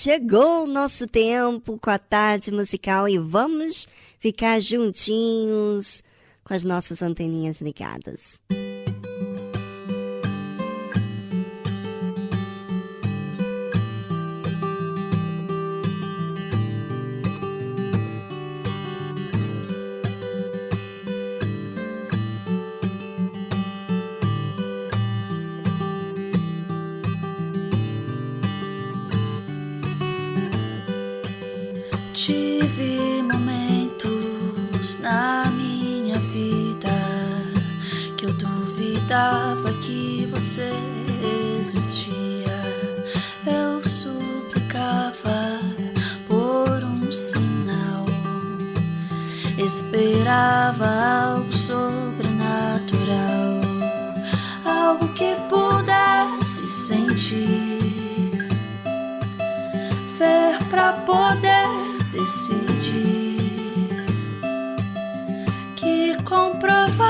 Chegou o nosso tempo com a tarde musical e vamos ficar juntinhos com as nossas anteninhas ligadas. acreditava esperava algo sobrenatural, algo que pudesse sentir, ver para poder decidir que comprovasse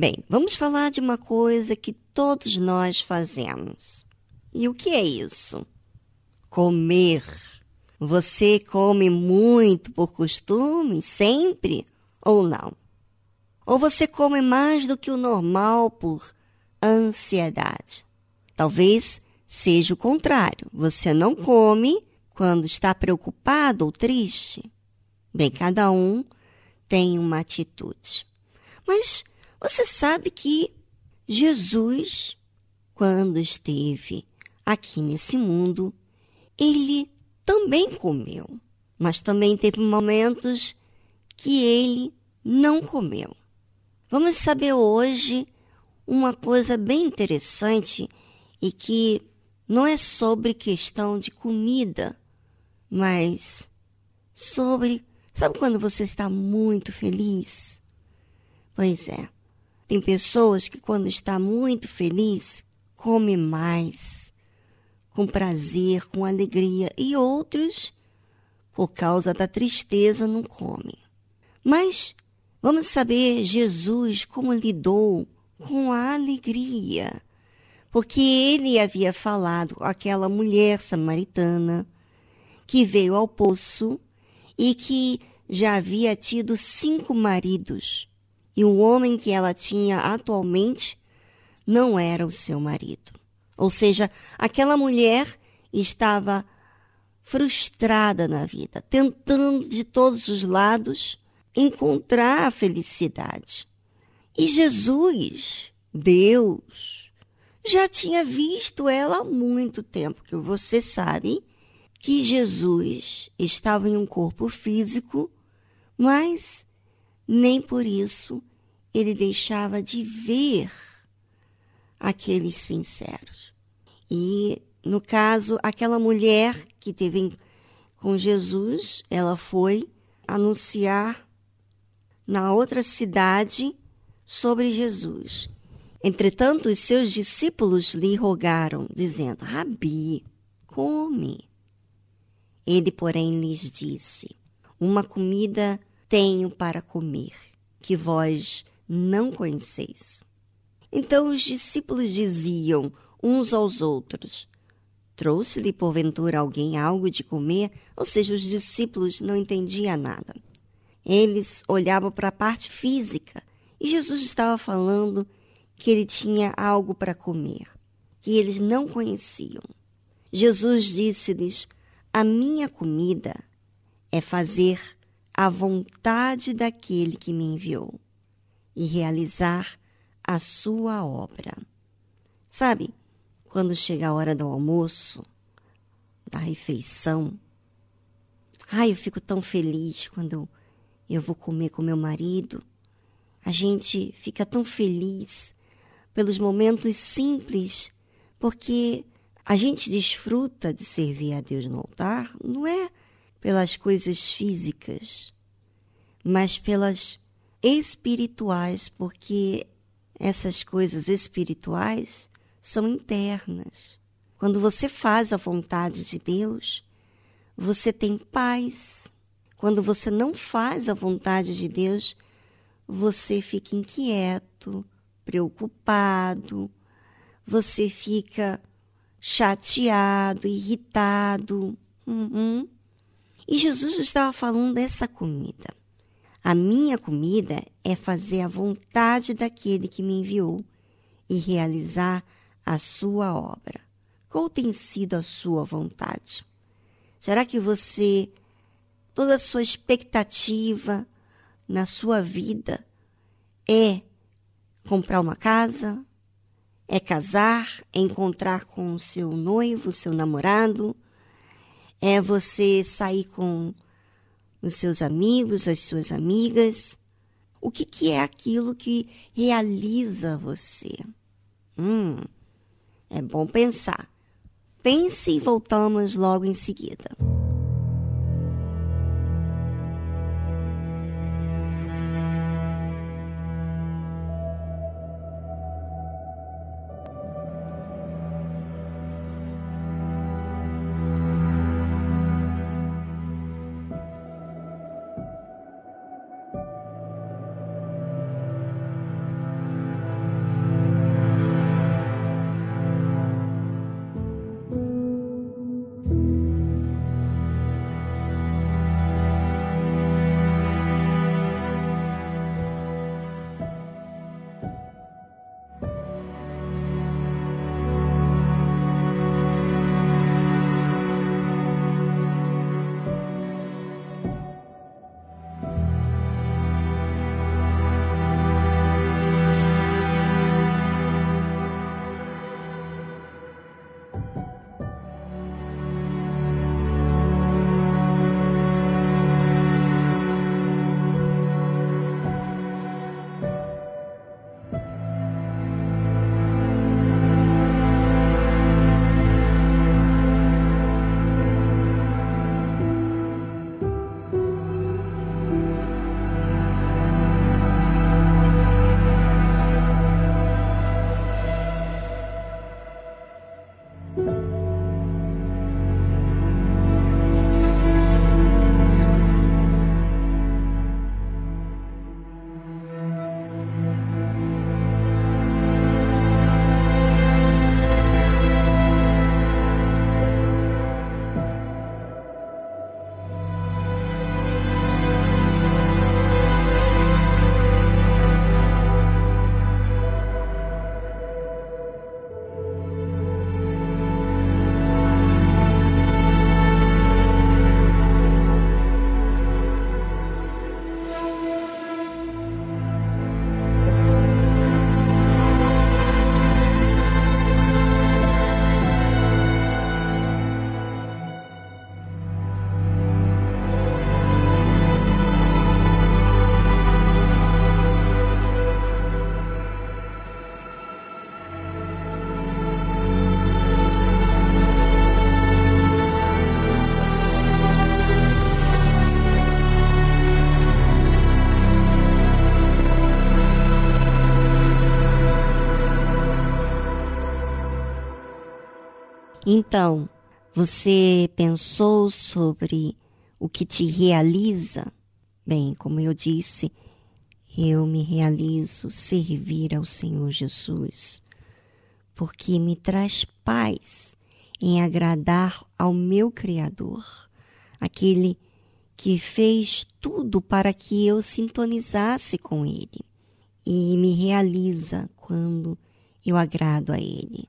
Bem, vamos falar de uma coisa que todos nós fazemos. E o que é isso? Comer. Você come muito por costume, sempre ou não? Ou você come mais do que o normal por ansiedade? Talvez seja o contrário. Você não come quando está preocupado ou triste. Bem, cada um tem uma atitude. Mas você sabe que Jesus, quando esteve aqui nesse mundo, ele também comeu, mas também teve momentos que ele não comeu. Vamos saber hoje uma coisa bem interessante e que não é sobre questão de comida, mas sobre. Sabe quando você está muito feliz? Pois é. Tem pessoas que, quando está muito feliz, come mais, com prazer, com alegria, e outros, por causa da tristeza, não comem. Mas vamos saber Jesus como lidou com a alegria, porque ele havia falado com aquela mulher samaritana que veio ao poço e que já havia tido cinco maridos e o homem que ela tinha atualmente não era o seu marido. Ou seja, aquela mulher estava frustrada na vida, tentando de todos os lados encontrar a felicidade. E Jesus, Deus, já tinha visto ela há muito tempo, que você sabe que Jesus estava em um corpo físico, mas nem por isso ele deixava de ver aqueles sinceros. E, no caso, aquela mulher que teve com Jesus, ela foi anunciar na outra cidade sobre Jesus. Entretanto, os seus discípulos lhe rogaram, dizendo: Rabi, come. Ele, porém, lhes disse: Uma comida tenho para comer, que vós não conheceis. Então os discípulos diziam uns aos outros: Trouxe-lhe porventura alguém algo de comer? Ou seja, os discípulos não entendiam nada. Eles olhavam para a parte física e Jesus estava falando que ele tinha algo para comer, que eles não conheciam. Jesus disse-lhes: A minha comida é fazer a vontade daquele que me enviou e realizar a sua obra. Sabe, quando chega a hora do almoço, da refeição, ai, eu fico tão feliz quando eu vou comer com meu marido. A gente fica tão feliz pelos momentos simples, porque a gente desfruta de servir a Deus no altar, não é pelas coisas físicas, mas pelas espirituais, porque essas coisas espirituais são internas. Quando você faz a vontade de Deus, você tem paz. Quando você não faz a vontade de Deus, você fica inquieto, preocupado, você fica chateado, irritado. Uhum. E Jesus estava falando dessa comida. A minha comida é fazer a vontade daquele que me enviou e realizar a sua obra? Qual tem sido a sua vontade? Será que você, toda a sua expectativa na sua vida é comprar uma casa, é casar, é encontrar com o seu noivo, seu namorado, é você sair com os seus amigos, as suas amigas. O que, que é aquilo que realiza você? Hum, é bom pensar. Pense e voltamos logo em seguida. Então, você pensou sobre o que te realiza? Bem, como eu disse, eu me realizo servir ao Senhor Jesus, porque me traz paz em agradar ao meu Criador, aquele que fez tudo para que eu sintonizasse com Ele, e me realiza quando eu agrado a Ele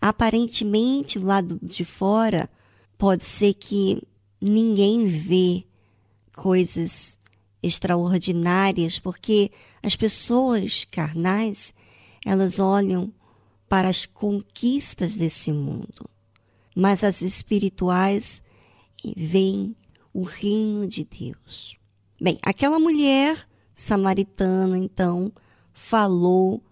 aparentemente lá de fora pode ser que ninguém vê coisas extraordinárias, porque as pessoas carnais, elas olham para as conquistas desse mundo, mas as espirituais veem o reino de Deus. Bem, aquela mulher samaritana então falou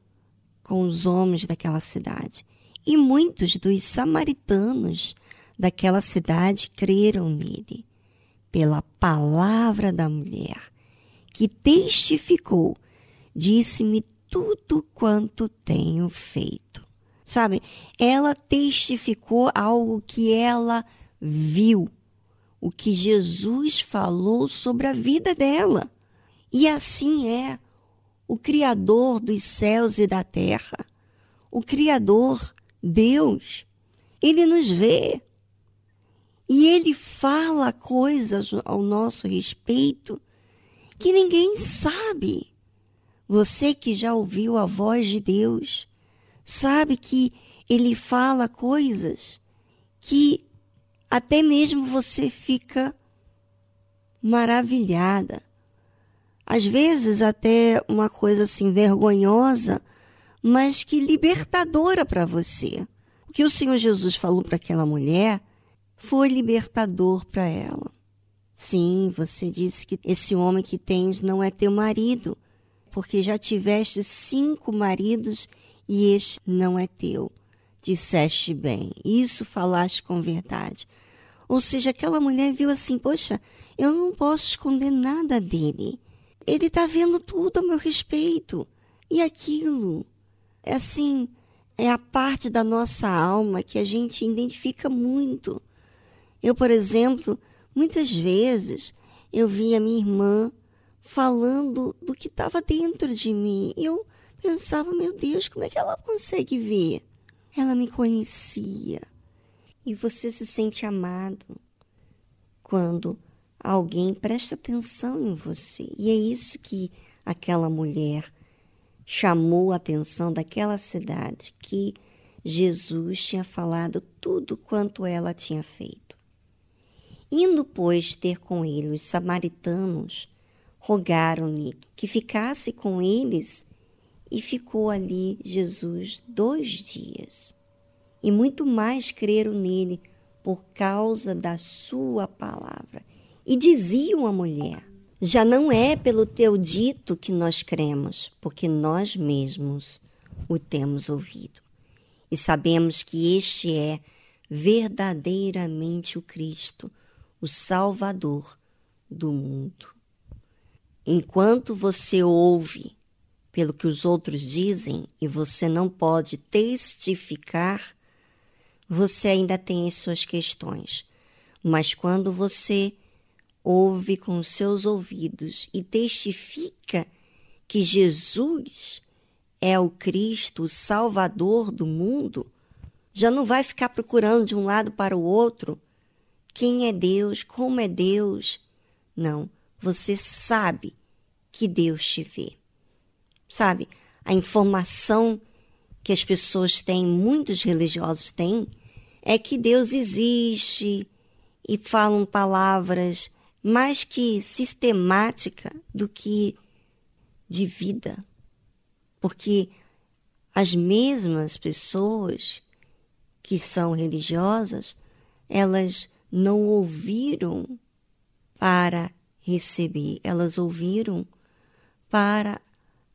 com os homens daquela cidade e muitos dos samaritanos daquela cidade creram nele, pela palavra da mulher, que testificou, disse-me tudo quanto tenho feito. Sabe, ela testificou algo que ela viu, o que Jesus falou sobre a vida dela. E assim é o Criador dos céus e da terra, o Criador Deus, ele nos vê. E ele fala coisas ao nosso respeito que ninguém sabe. Você que já ouviu a voz de Deus, sabe que ele fala coisas que até mesmo você fica maravilhada. Às vezes até uma coisa assim vergonhosa, mas que libertadora para você. O que o Senhor Jesus falou para aquela mulher foi libertador para ela. Sim, você disse que esse homem que tens não é teu marido, porque já tiveste cinco maridos e este não é teu. Disseste bem, isso falaste com verdade. Ou seja, aquela mulher viu assim: poxa, eu não posso esconder nada dele. Ele está vendo tudo a meu respeito. E aquilo, é assim, é a parte da nossa alma que a gente identifica muito. Eu, por exemplo, muitas vezes eu via minha irmã falando do que estava dentro de mim. Eu pensava, meu Deus, como é que ela consegue ver? Ela me conhecia. E você se sente amado quando alguém presta atenção em você. E é isso que aquela mulher chamou a atenção daquela cidade, que Jesus tinha falado tudo quanto ela tinha feito. Indo, pois, ter com ele os samaritanos, rogaram-lhe que ficasse com eles, e ficou ali Jesus dois dias e muito mais creram nele por causa da sua palavra. E diziam a mulher: Já não é pelo teu dito que nós cremos, porque nós mesmos o temos ouvido. E sabemos que este é verdadeiramente o Cristo, o Salvador do mundo. Enquanto você ouve pelo que os outros dizem e você não pode testificar, você ainda tem as suas questões. Mas quando você ouve com seus ouvidos e testifica que Jesus é o Cristo, o Salvador do mundo, já não vai ficar procurando de um lado para o outro quem é Deus, como é Deus. Não, você sabe que Deus te vê. Sabe, a informação que as pessoas têm, muitos religiosos têm, é que Deus existe e falam palavras mais que sistemática do que de vida. Porque as mesmas pessoas que são religiosas, elas não ouviram para receber, elas ouviram para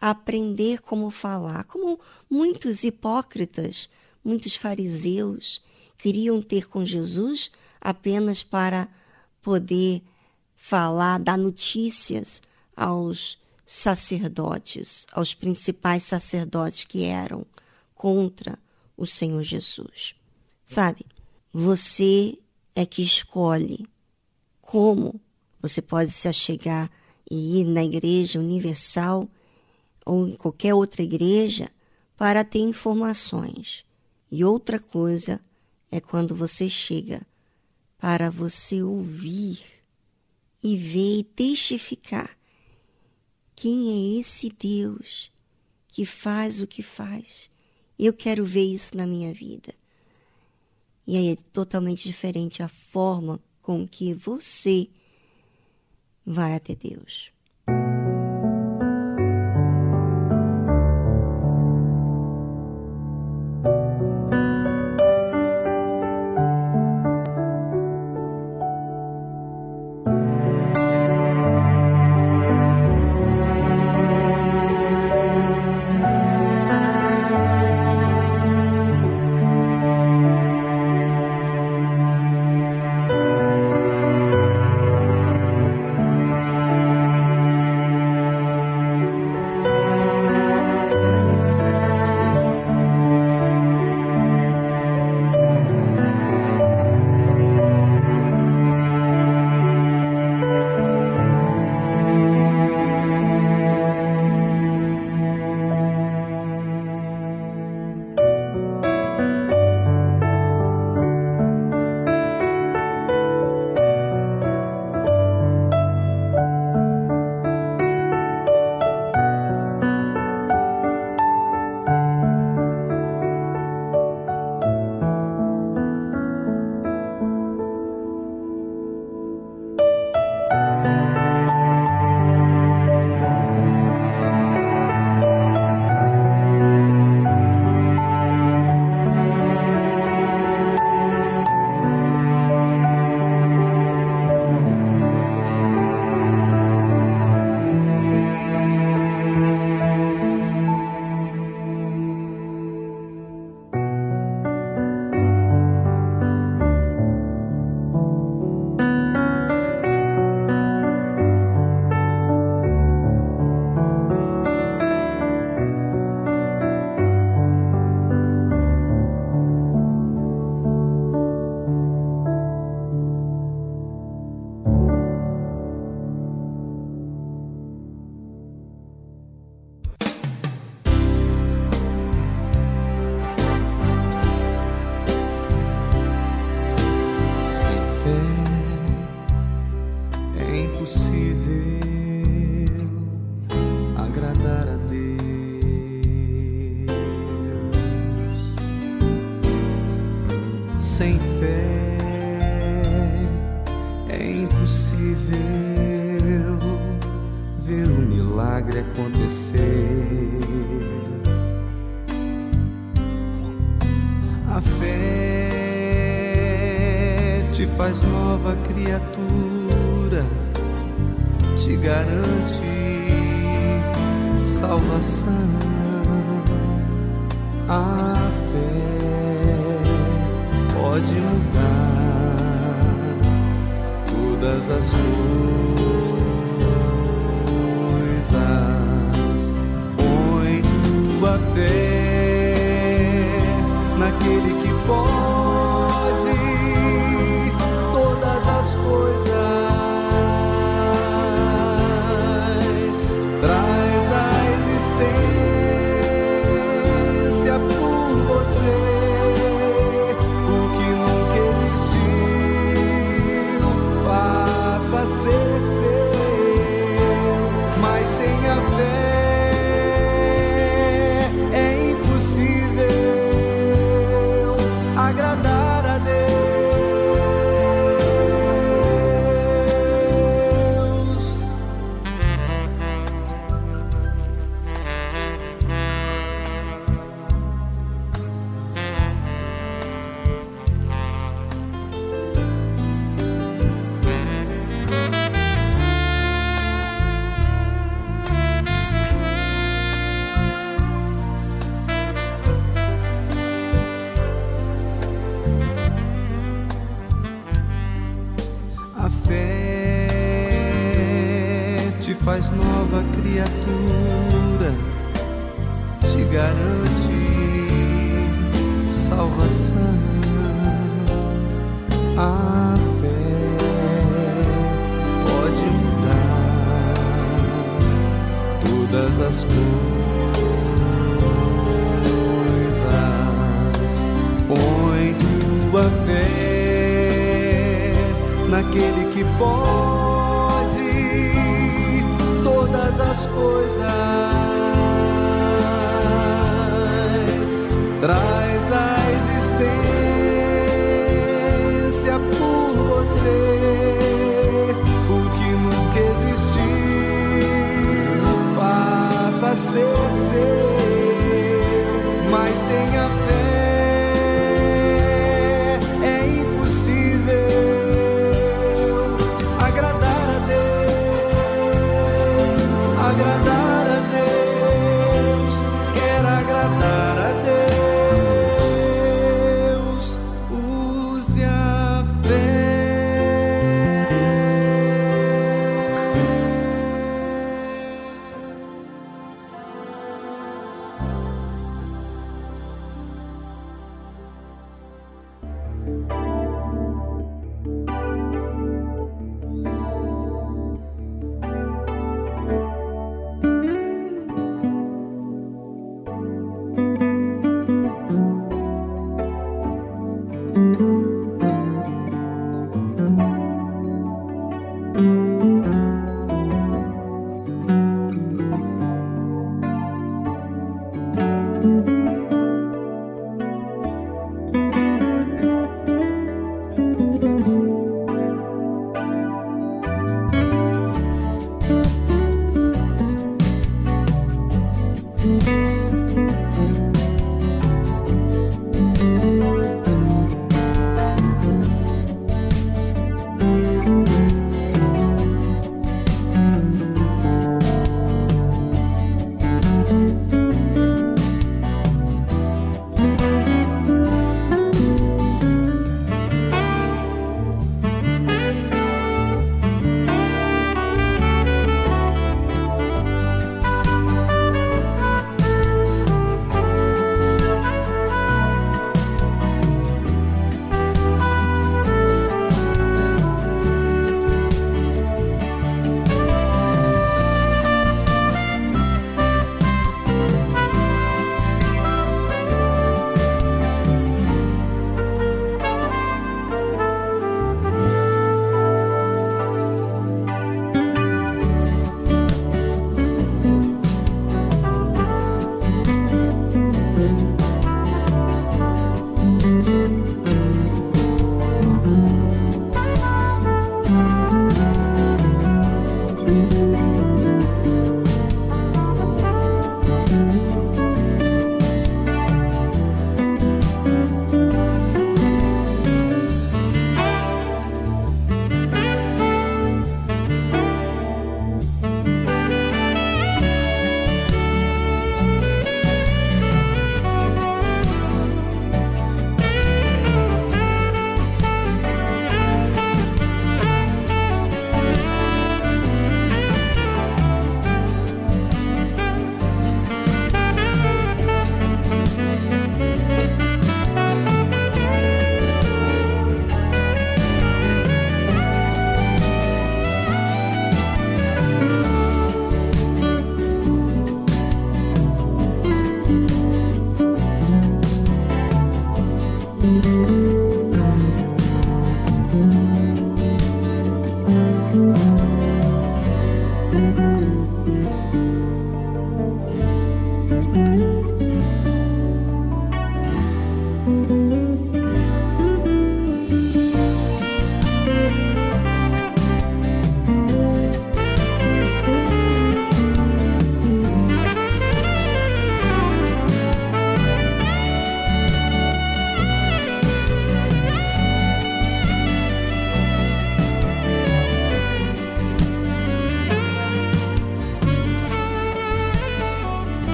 aprender como falar, como muitos hipócritas, muitos fariseus queriam ter com Jesus apenas para poder falar, dar notícias aos sacerdotes, aos principais sacerdotes que eram contra o Senhor Jesus. Sabe? Você é que escolhe como você pode se achegar e ir na Igreja Universal ou em qualquer outra igreja para ter informações. E outra coisa é quando você chega para você ouvir e ver e testificar quem é esse Deus que faz o que faz. Eu quero ver isso na minha vida. E aí é totalmente diferente a forma com que você vai até Deus.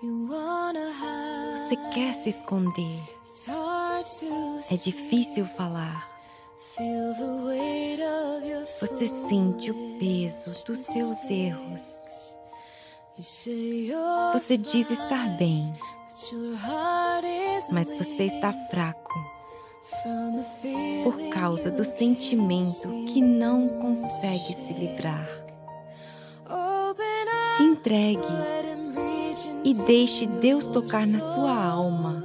Você quer se esconder. É difícil falar. Você sente o peso dos seus erros. Você diz estar bem, mas você está fraco por causa do sentimento que não consegue se livrar. Se entregue e deixe Deus tocar na sua alma.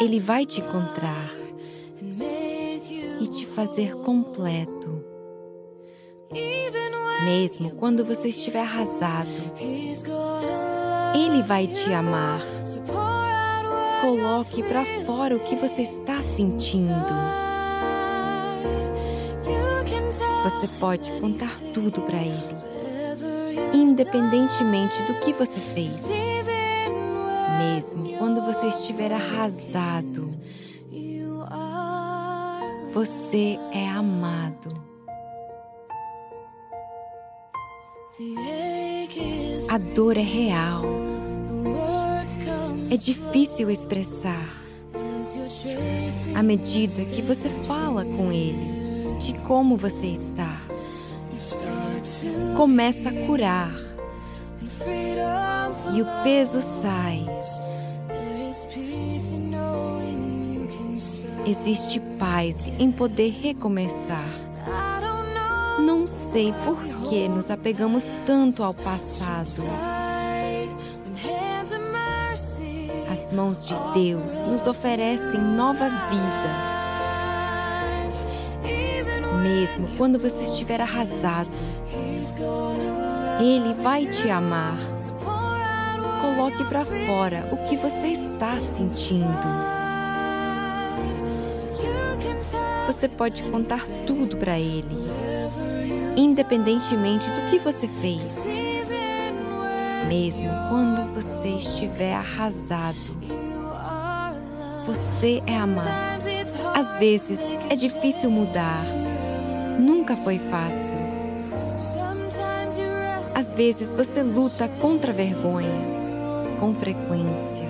Ele vai te encontrar e te fazer completo. Mesmo quando você estiver arrasado, Ele vai te amar. Coloque para fora o que você está sentindo. Você pode contar tudo para Ele independentemente do que você fez. Mesmo quando você estiver arrasado, você é amado. A dor é real. É difícil expressar. À medida que você fala com ele de como você está, começa a curar e o peso sai. Existe paz em poder recomeçar. Não sei por que nos apegamos tanto ao passado. As mãos de Deus nos oferecem nova vida. Mesmo quando você estiver arrasado, Ele vai te amar. Coloque para fora o que você está sentindo. Você pode contar tudo para Ele, independentemente do que você fez. Mesmo quando você estiver arrasado, você é amado. Às vezes é difícil mudar. Nunca foi fácil. Às vezes você luta contra a vergonha, com frequência.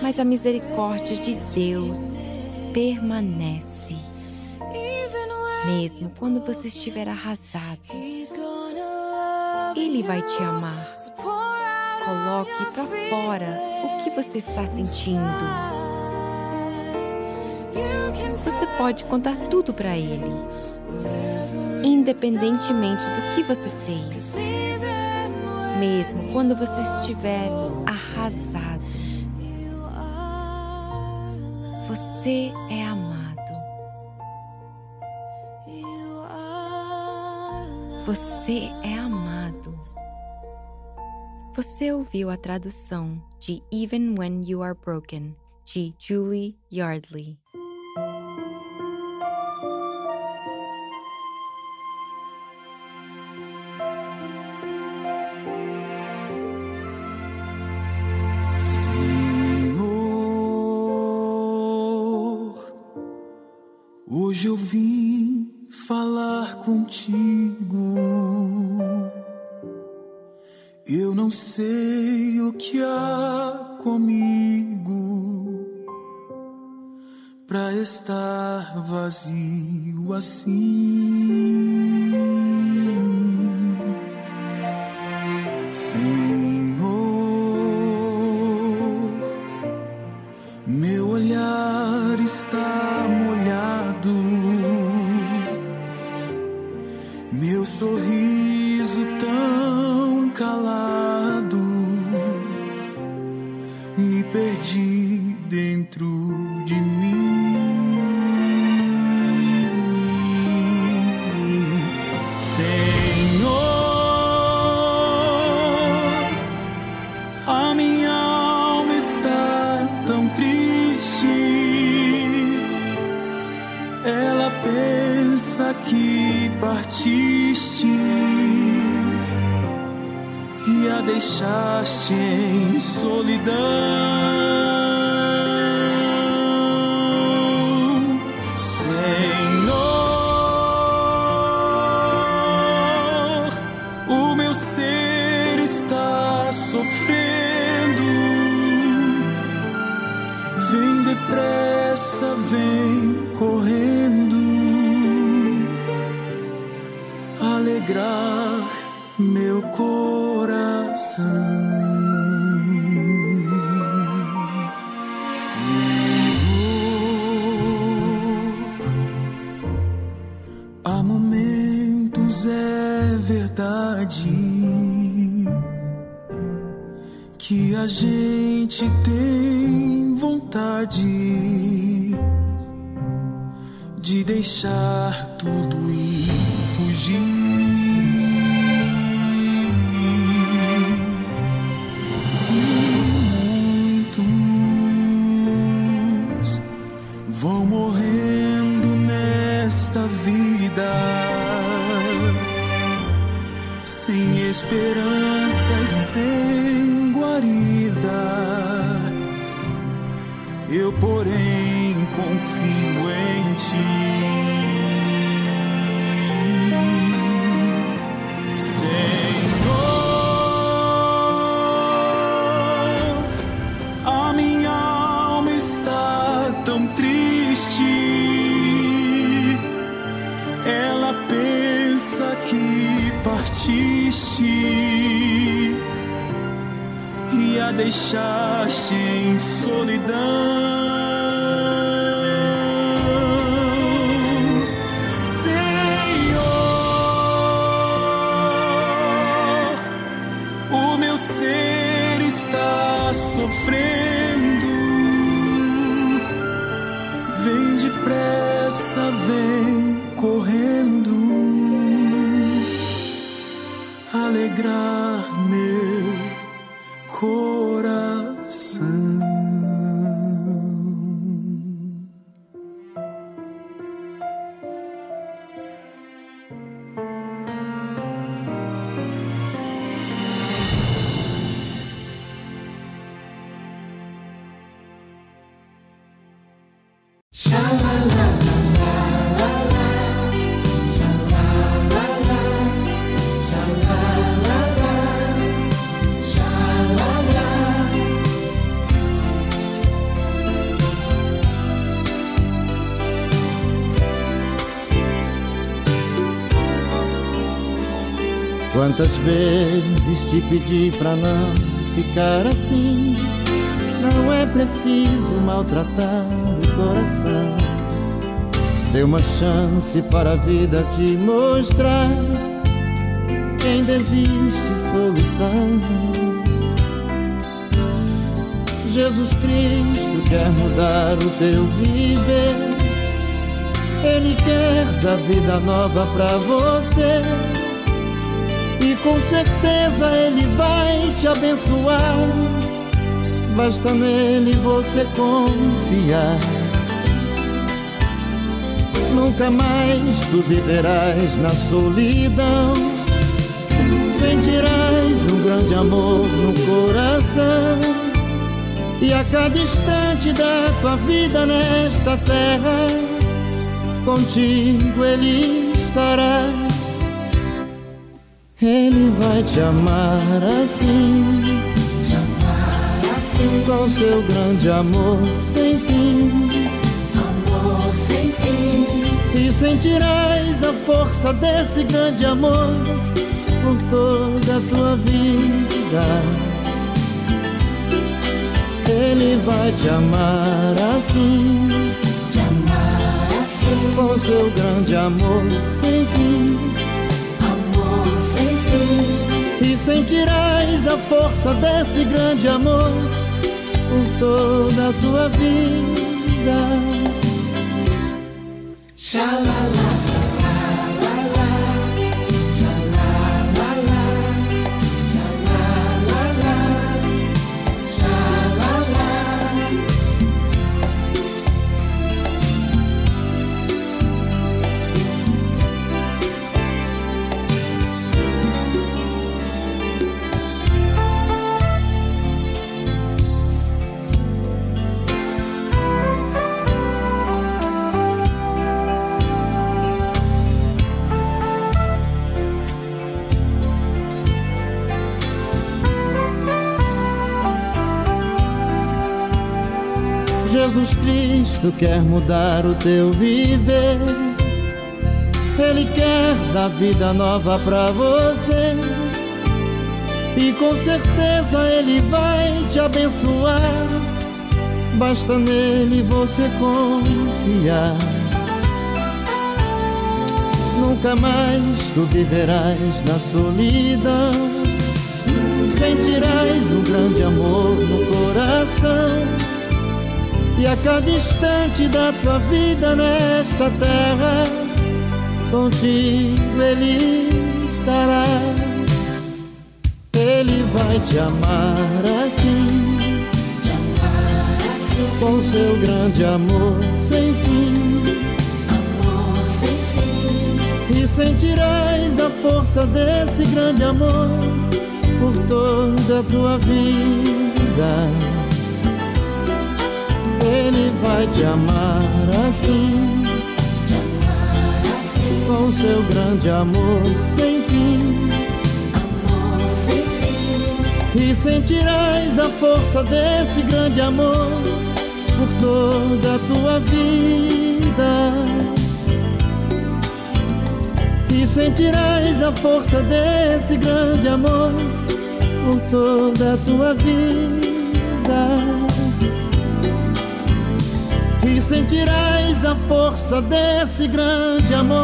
Mas a misericórdia de Deus permanece. Mesmo quando você estiver arrasado, Ele vai te amar. Coloque para fora o que você está sentindo. Você pode contar tudo para Ele independentemente do que você fez. Mesmo quando você estiver arrasado, você é amado. Você é amado. Você ouviu a tradução de Even When You Are Broken, de Julie Yardley. Morrendo nesta vida sem esperança e sem guarida. Eu, porém, partiste e a deixaste em solidão. graça. Quantas vezes te pedi pra não ficar assim? Não é preciso maltratar o coração. Dê uma chance para a vida te mostrar que ainda existe solução. Jesus Cristo quer mudar o teu viver. Ele quer dar vida nova pra você. E com certeza Ele vai te abençoar. Basta nele você confiar. Nunca mais tu viverás na solidão. Sentirás um grande amor no coração. E a cada instante da tua vida nesta terra, contigo Ele estará Ele vai te amar assim, te amar assim, com seu grande amor sem fim, amor sem fim. E sentirás a força desse grande amor por toda a tua vida. Ele vai te amar assim, te amar assim, com seu grande amor sem fim, amor sem fim. E sentirás a força desse grande amor por toda a tua vida. Jesus Cristo quer mudar o teu viver. Ele quer dar vida nova pra você. E com certeza ele vai te abençoar. Basta nele você confiar. Nunca mais tu viverás na solidão. Sentirás um grande amor no coração. E a cada instante da tua vida nesta terra, contigo Ele estará. Ele vai te amar assim, te amar assim, com seu grande amor sem fim. Amor sem fim. E sentirás a força desse grande amor por toda a tua vida. Ele vai te amar assim, te amar assim, com seu grande amor sem fim. Amor sem fim. E sentirás a força desse grande amor por toda a tua vida. E sentirás a força desse grande amor por toda a tua vida sentirás a força desse grande amor.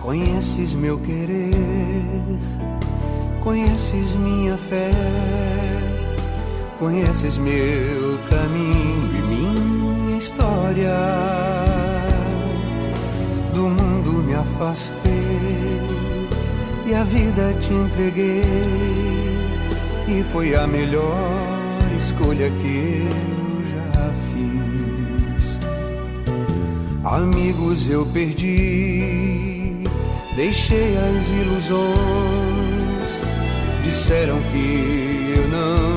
Conheces meu querer, conheces minha fé Conheces meu caminho e minha história. Do mundo me afastei e a vida te entreguei. E foi a melhor escolha que eu já fiz. Amigos eu perdi, deixei as ilusões. Disseram que eu não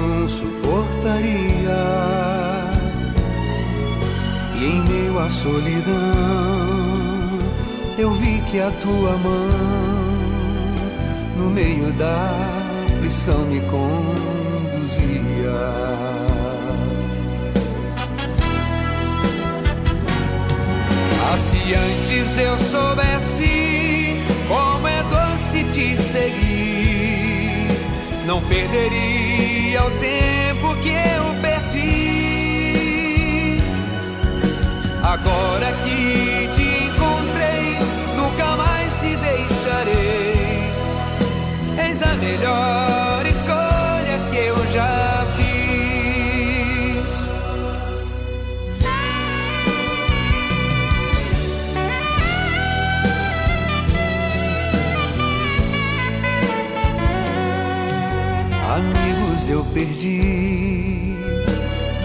suportaria. E em meio à solidão, eu vi que a tua mão, no meio da aflição, me conduzia. Ah, se antes eu soubesse como é doce te seguir, não perderia o tempo que eu perdi. Agora que te encontrei, nunca mais te deixarei. Eis a melhor escolha que eu já fiz. Amigos eu perdi,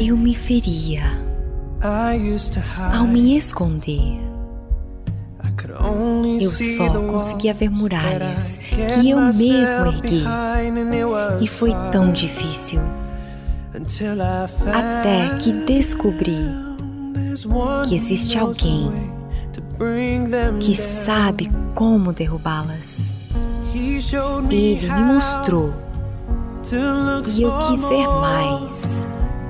Eu me feria ao me esconder. I could only Eu só conseguia ver muralhas I que eu mesmo ergui. behind, and it was E foi tão difícil. Até que descobri que existe alguém que sabe como derrubá-las. Ele me mostrou e eu quis ver mais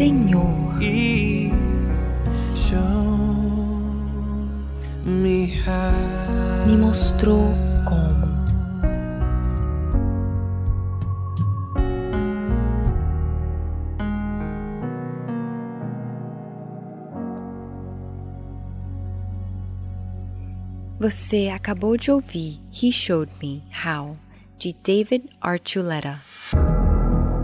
Senhor me mostrou como. Você acabou de ouvir He Showed Me How, de David Archuleta.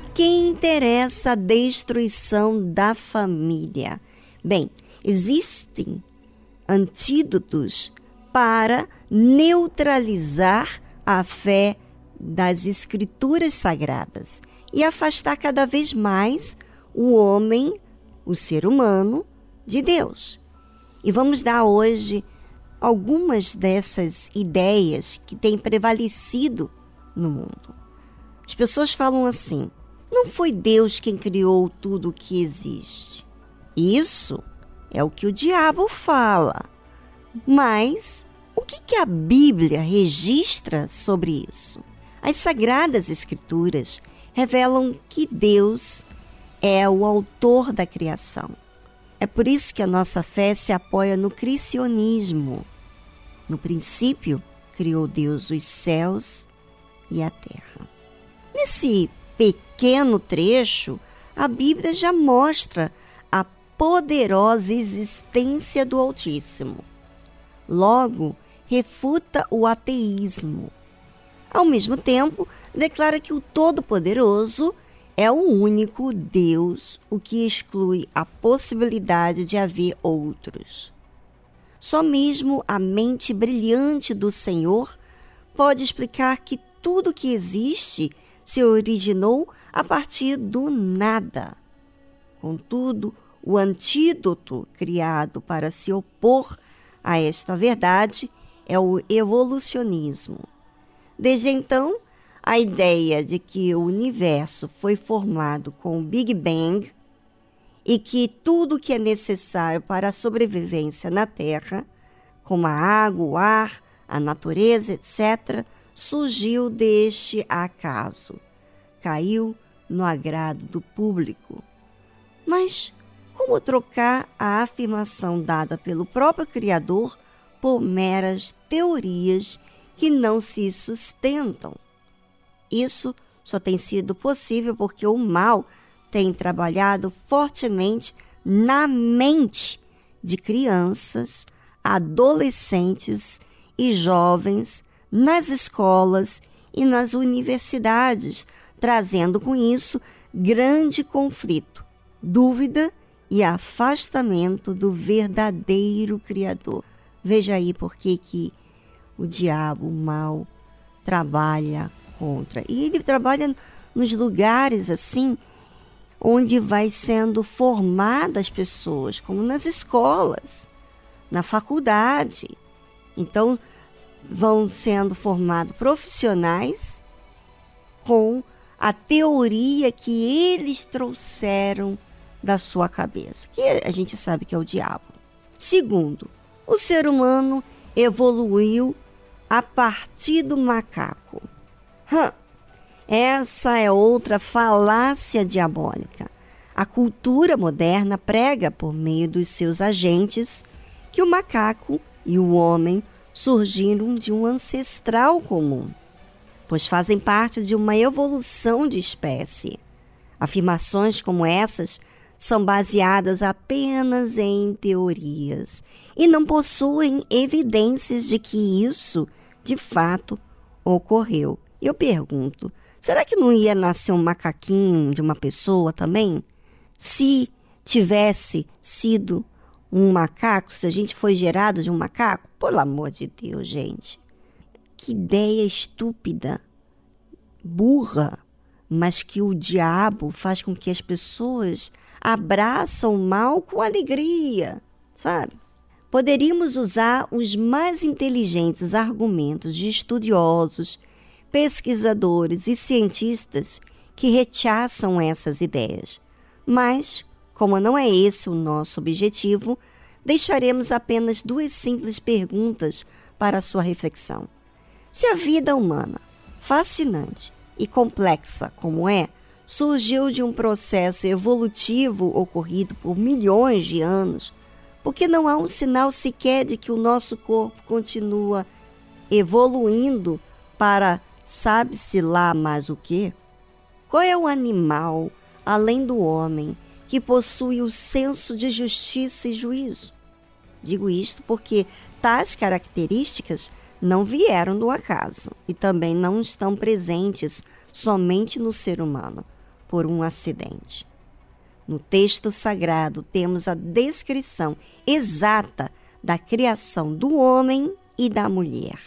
Quem interessa a destruição da família? Bem, existem antídotos para neutralizar a fé das escrituras sagradas e afastar cada vez mais o homem, o ser humano, de Deus. E vamos dar hoje algumas dessas ideias que têm prevalecido no mundo. As pessoas falam assim: não foi Deus quem criou tudo o que existe. Isso é o que o diabo fala. Mas o que, que a Bíblia registra sobre isso? As Sagradas Escrituras revelam que Deus é o autor da criação. É por isso que a nossa fé se apoia no criacionismo. No princípio, criou Deus os céus e a terra. Nesse pequeno trecho, a Bíblia já mostra a poderosa existência do Altíssimo. Logo, refuta o ateísmo. Ao mesmo tempo, declara que o Todo-Poderoso é o único Deus, o que exclui a possibilidade de haver outros. Só mesmo a mente brilhante do Senhor pode explicar que tudo que existe se originou a partir do nada. Contudo, o antídoto criado para se opor a esta verdade é o evolucionismo. Desde então, a ideia de que o universo foi formado com o Big Bang e que tudo que é necessário para a sobrevivência na Terra, como a água, o ar, a natureza, etc., surgiu deste acaso. Caiu no agrado do público. Mas como trocar a afirmação dada pelo próprio Criador por meras teorias que não se sustentam? Isso só tem sido possível porque o mal tem trabalhado fortemente na mente de crianças, adolescentes e jovens nas escolas e nas universidades, trazendo com isso grande conflito, dúvida e afastamento do verdadeiro Criador. Veja aí por que, que o diabo, o mal, trabalha contra. E ele trabalha nos lugares assim onde vai sendo formadas as pessoas, como nas escolas, na faculdade. Então, vão sendo formados profissionais com a teoria que eles trouxeram da sua cabeça, que a gente sabe que é o diabo. Segundo, o ser humano evoluiu a partir do macaco. Hum, essa é outra falácia diabólica. A cultura moderna prega por meio dos seus agentes que o macaco e o homem surgiram de um ancestral comum, pois fazem parte de uma evolução de espécie. Afirmações como essas são baseadas apenas em teorias e não possuem evidências de que isso de fato ocorreu. Eu pergunto: será que não ia nascer um macaquinho de uma pessoa também? Se tivesse sido um macaco, se a gente foi gerado de um macaco? Pelo amor de Deus, gente. Que ideia estúpida, burra, mas que o diabo faz com que as pessoas abraçam o mal com alegria, sabe? Poderíamos usar os mais inteligentes argumentos de estudiosos, pesquisadores e cientistas que rechaçam essas ideias. Mas, como não é esse o nosso objetivo, deixaremos apenas duas simples perguntas para sua reflexão. Se a vida humana, fascinante e complexa como é, surgiu de um processo evolutivo ocorrido por milhões de anos, porque não há um sinal sequer de que o nosso corpo continua evoluindo para sabe-se lá mais o que? Qual é o animal, além do homem, que possui o senso de justiça e juízo? Digo isto porque tais características não vieram do acaso e também não estão presentes somente no ser humano por um acidente. No texto sagrado temos a descrição exata da criação do homem e da mulher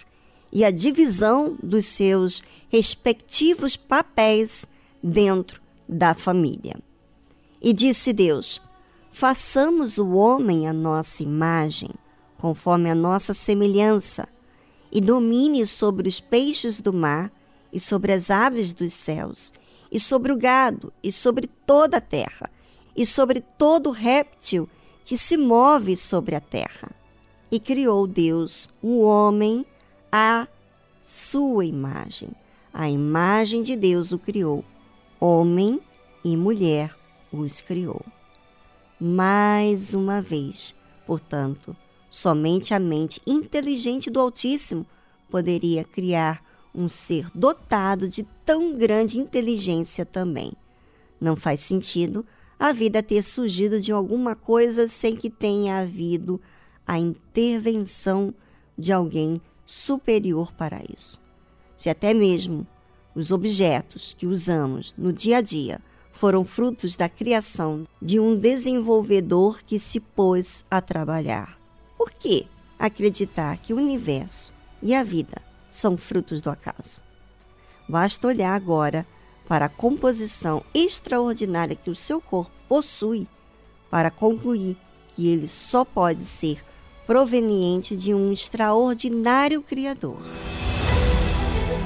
e a divisão dos seus respectivos papéis dentro da família. E disse Deus: Façamos o homem a nossa imagem, conforme a nossa semelhança, e domine sobre os peixes do mar e sobre as aves dos céus e sobre o gado, e sobre toda a terra, e sobre todo réptil que se move sobre a terra. E criou Deus o homem à sua imagem. A imagem de Deus o criou. Homem e mulher os criou. Mais uma vez, portanto, somente a mente inteligente do Altíssimo poderia criar um ser dotado de tão grande inteligência também. Não faz sentido a vida ter surgido de alguma coisa sem que tenha havido a intervenção de alguém superior para isso. Se até mesmo os objetos que usamos no dia a dia foram frutos da criação de um desenvolvedor que se pôs a trabalhar. Por que acreditar que o universo e a vida são frutos do acaso. Basta olhar agora para a composição extraordinária que o seu corpo possui para concluir que ele só pode ser proveniente de um extraordinário Criador.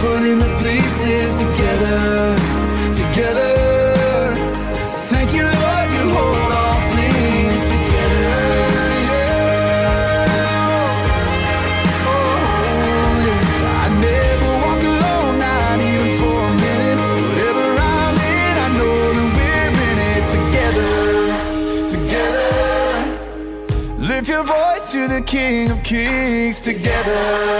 putting the pieces together, together. Thank you, Lord, you hold all things together. Yeah. Oh, yeah. I never walk alone, not even for a minute. Whatever I'm in, I know that we're in it together, together. Lift your voice to the King of Kings together.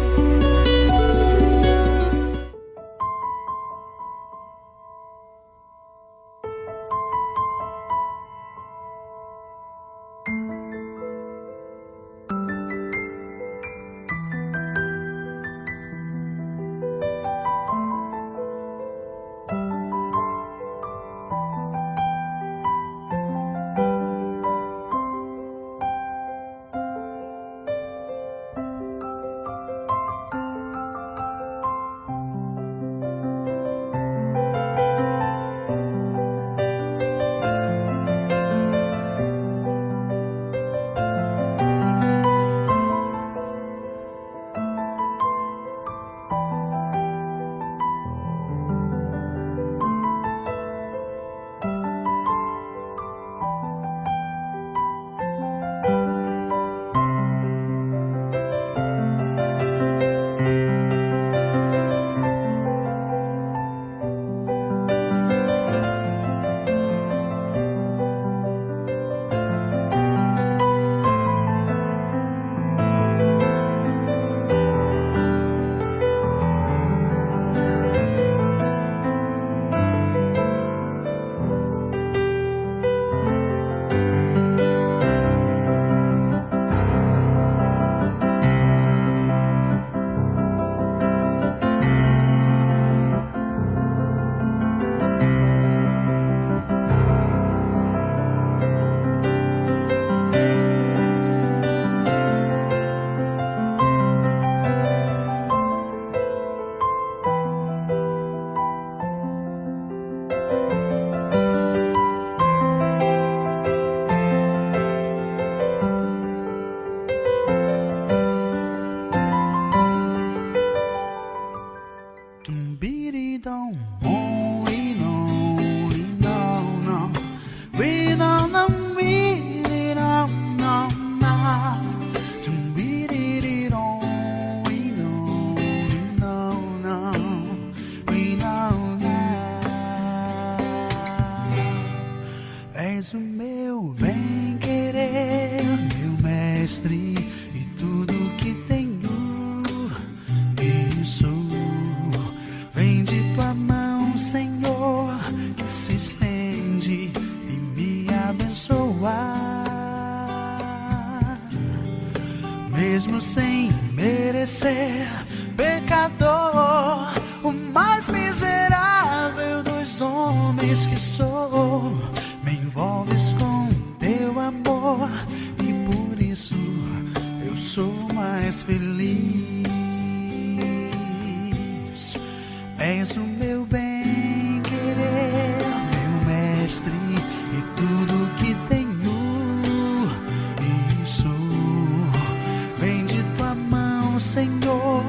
Senhor,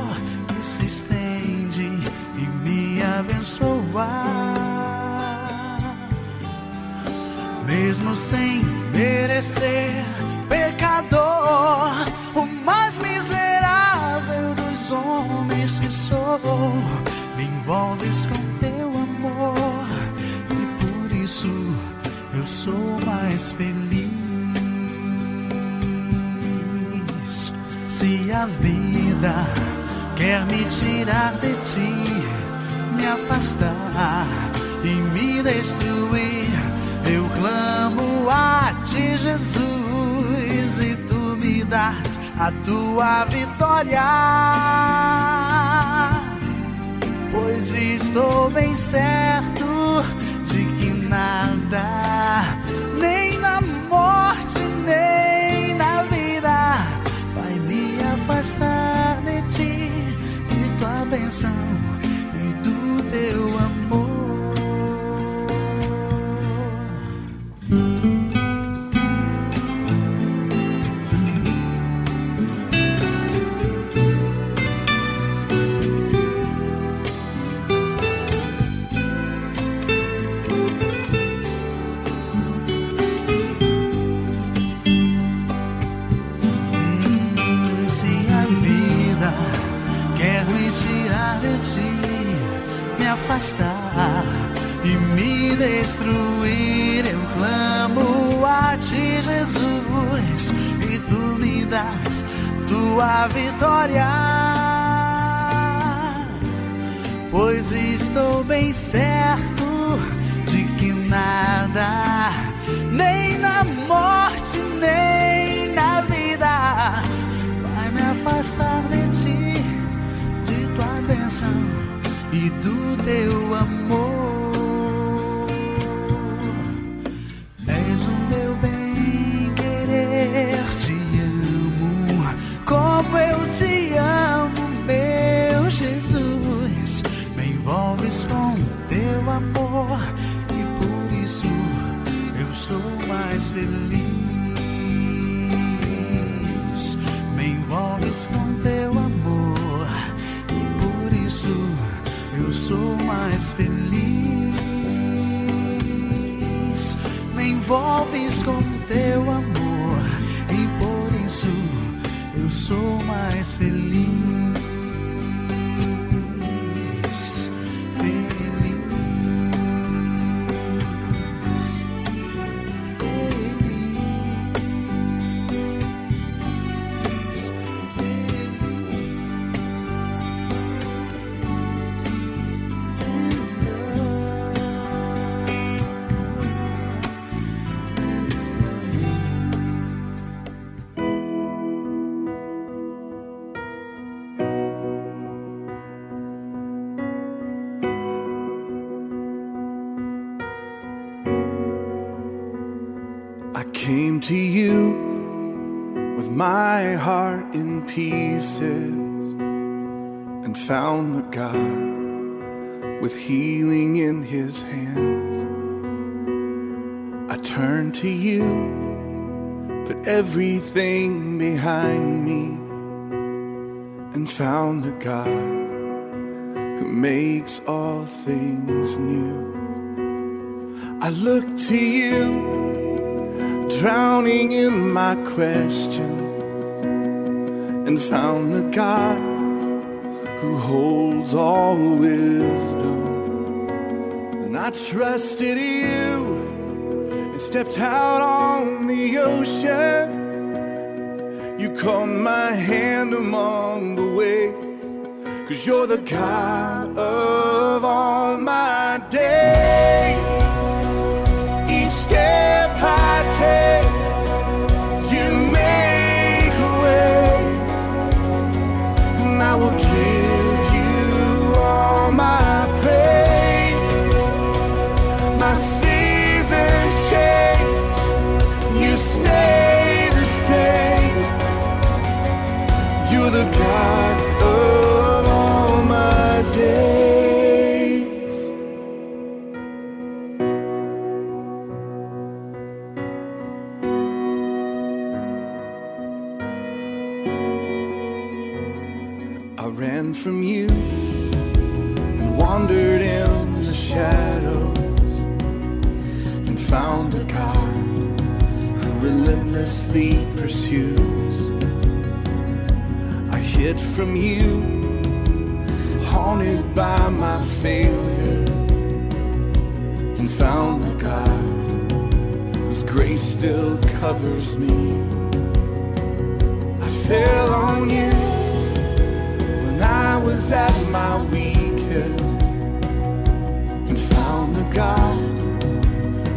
que se estende e me abençoar. Mesmo sem merecer, pecador, o mais miserável dos homens que sou, me envolves com teu amor e por isso eu sou mais feliz. Se a vida quer me tirar de ti, me afastar e me destruir, eu clamo a ti, Jesus, e tu me das a tua vitória. Pois estou bem certo de que nada, bênção e do teu amor. Tua vitória. Pois estou bem certo de que nada, nem na morte, nem na vida, vai me afastar de ti, de tua bênção e do teu amor. Te amo, meu Jesus. Me envolves com teu amor e por isso eu sou mais feliz. Me envolves com teu amor e por isso eu sou mais feliz. Me envolves com to you with my heart in pieces and found the God with healing in his hands. I turned to you, put everything behind me, and found the God who makes all things new. I look to you drowning in my questions and found the God who holds all wisdom. And I trusted you and stepped out on the ocean. You caught my hand among the waves. Cause you're the God of all my I hid from you, haunted by my failure, and found a God whose grace still covers me. I fell on you when I was at my weakest and found the God,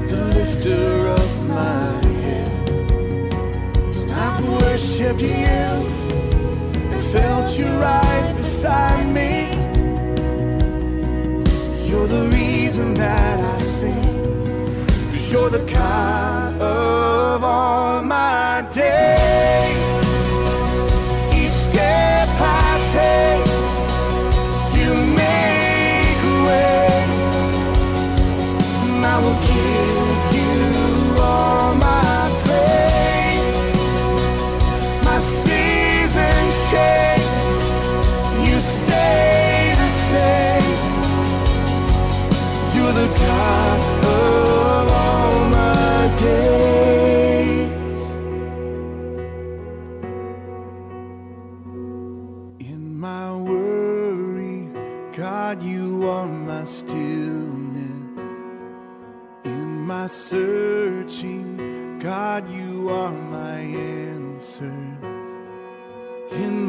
the lifter of my head. And I've worshipped you felt you right beside me. You're the reason that I sing, cause you're the God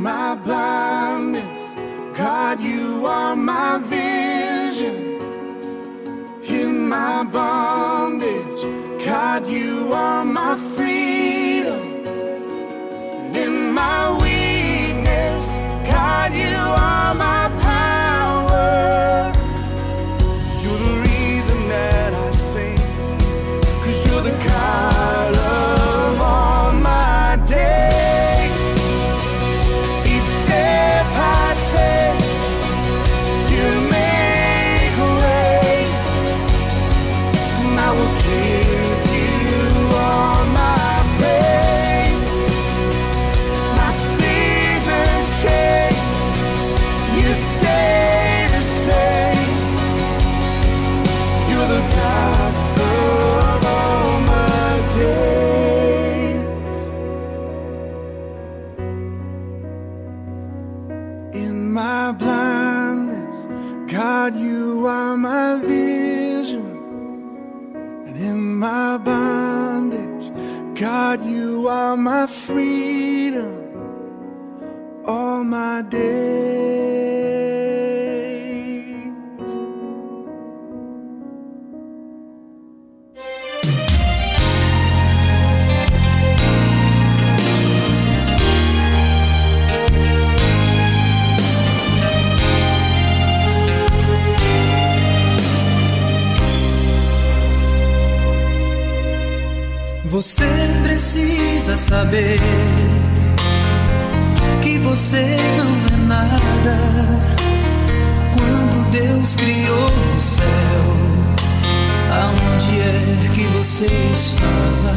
my blindness, God, you are my vision. In my bondage, God, you are my freedom. In my weakness, God, you are my my bondage, God, you are my freedom. All my days. Você precisa saber que você não é nada. Quando Deus criou o céu, aonde é que você estava?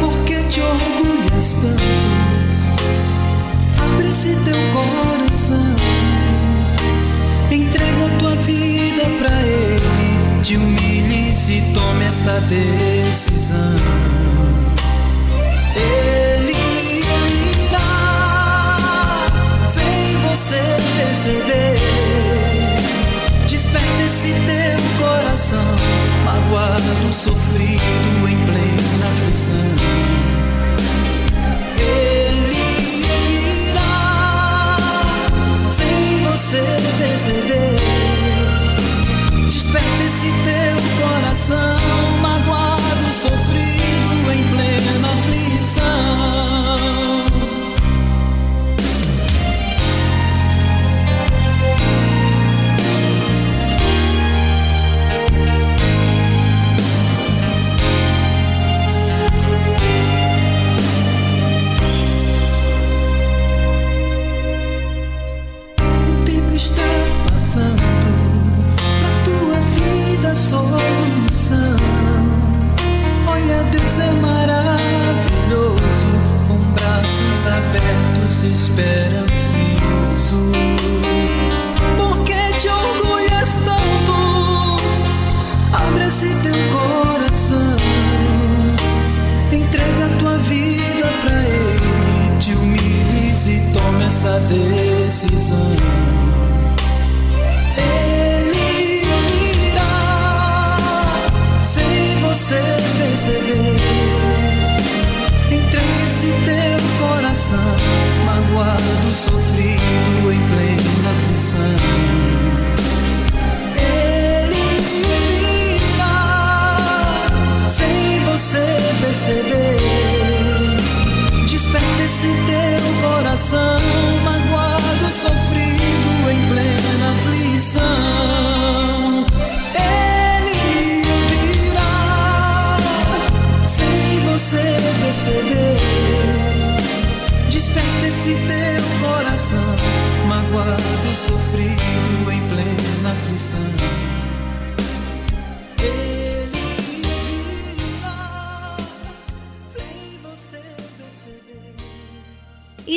Por que te orgulhas tanto? Abre-se teu coração, entrega tua vida pra Ele, te humilhe e tome esta decisão. Ele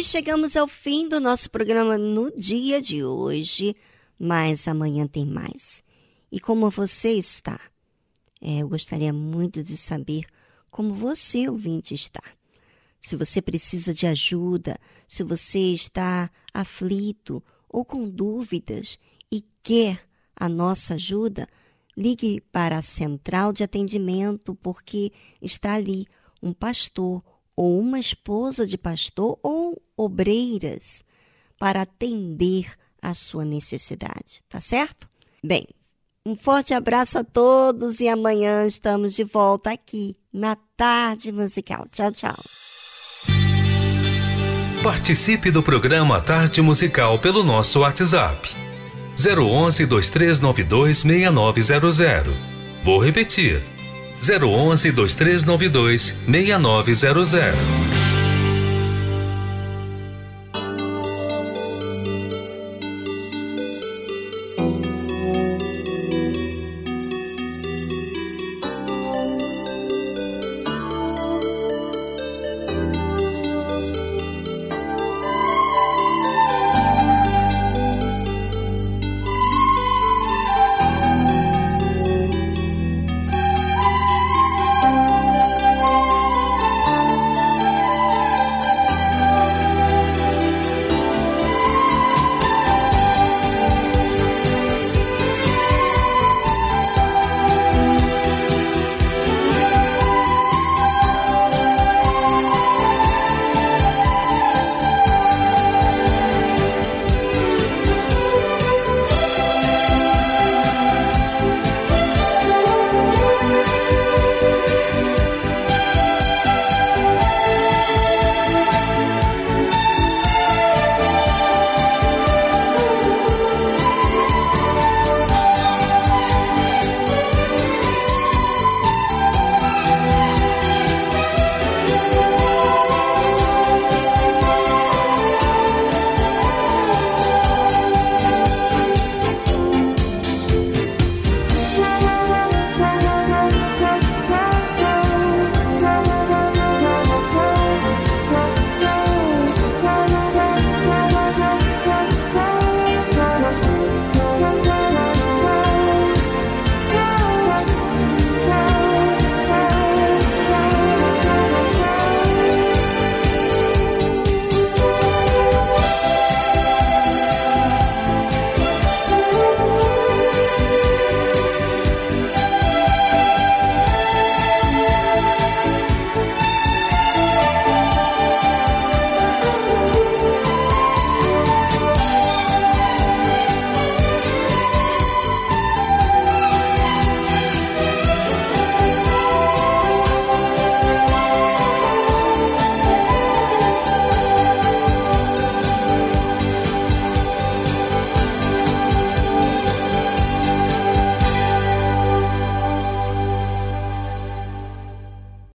chegamos ao fim do nosso programa no dia de hoje, mas amanhã tem mais. E como você está? É, eu gostaria muito de saber como você, ouvinte, está. Se você precisa de ajuda, se você está aflito ou com dúvidas e quer a nossa ajuda, ligue para a central de atendimento, porque está ali um pastor ou uma esposa de pastor ou obreiras para atender a sua necessidade, tá certo? Bem, um forte abraço a todos e amanhã estamos de volta aqui na Tarde Musical. Tchau, tchau. Participe do programa Tarde Musical pelo nosso WhatsApp. 011 2392 6900. Vou repetir. 011 2392 6900.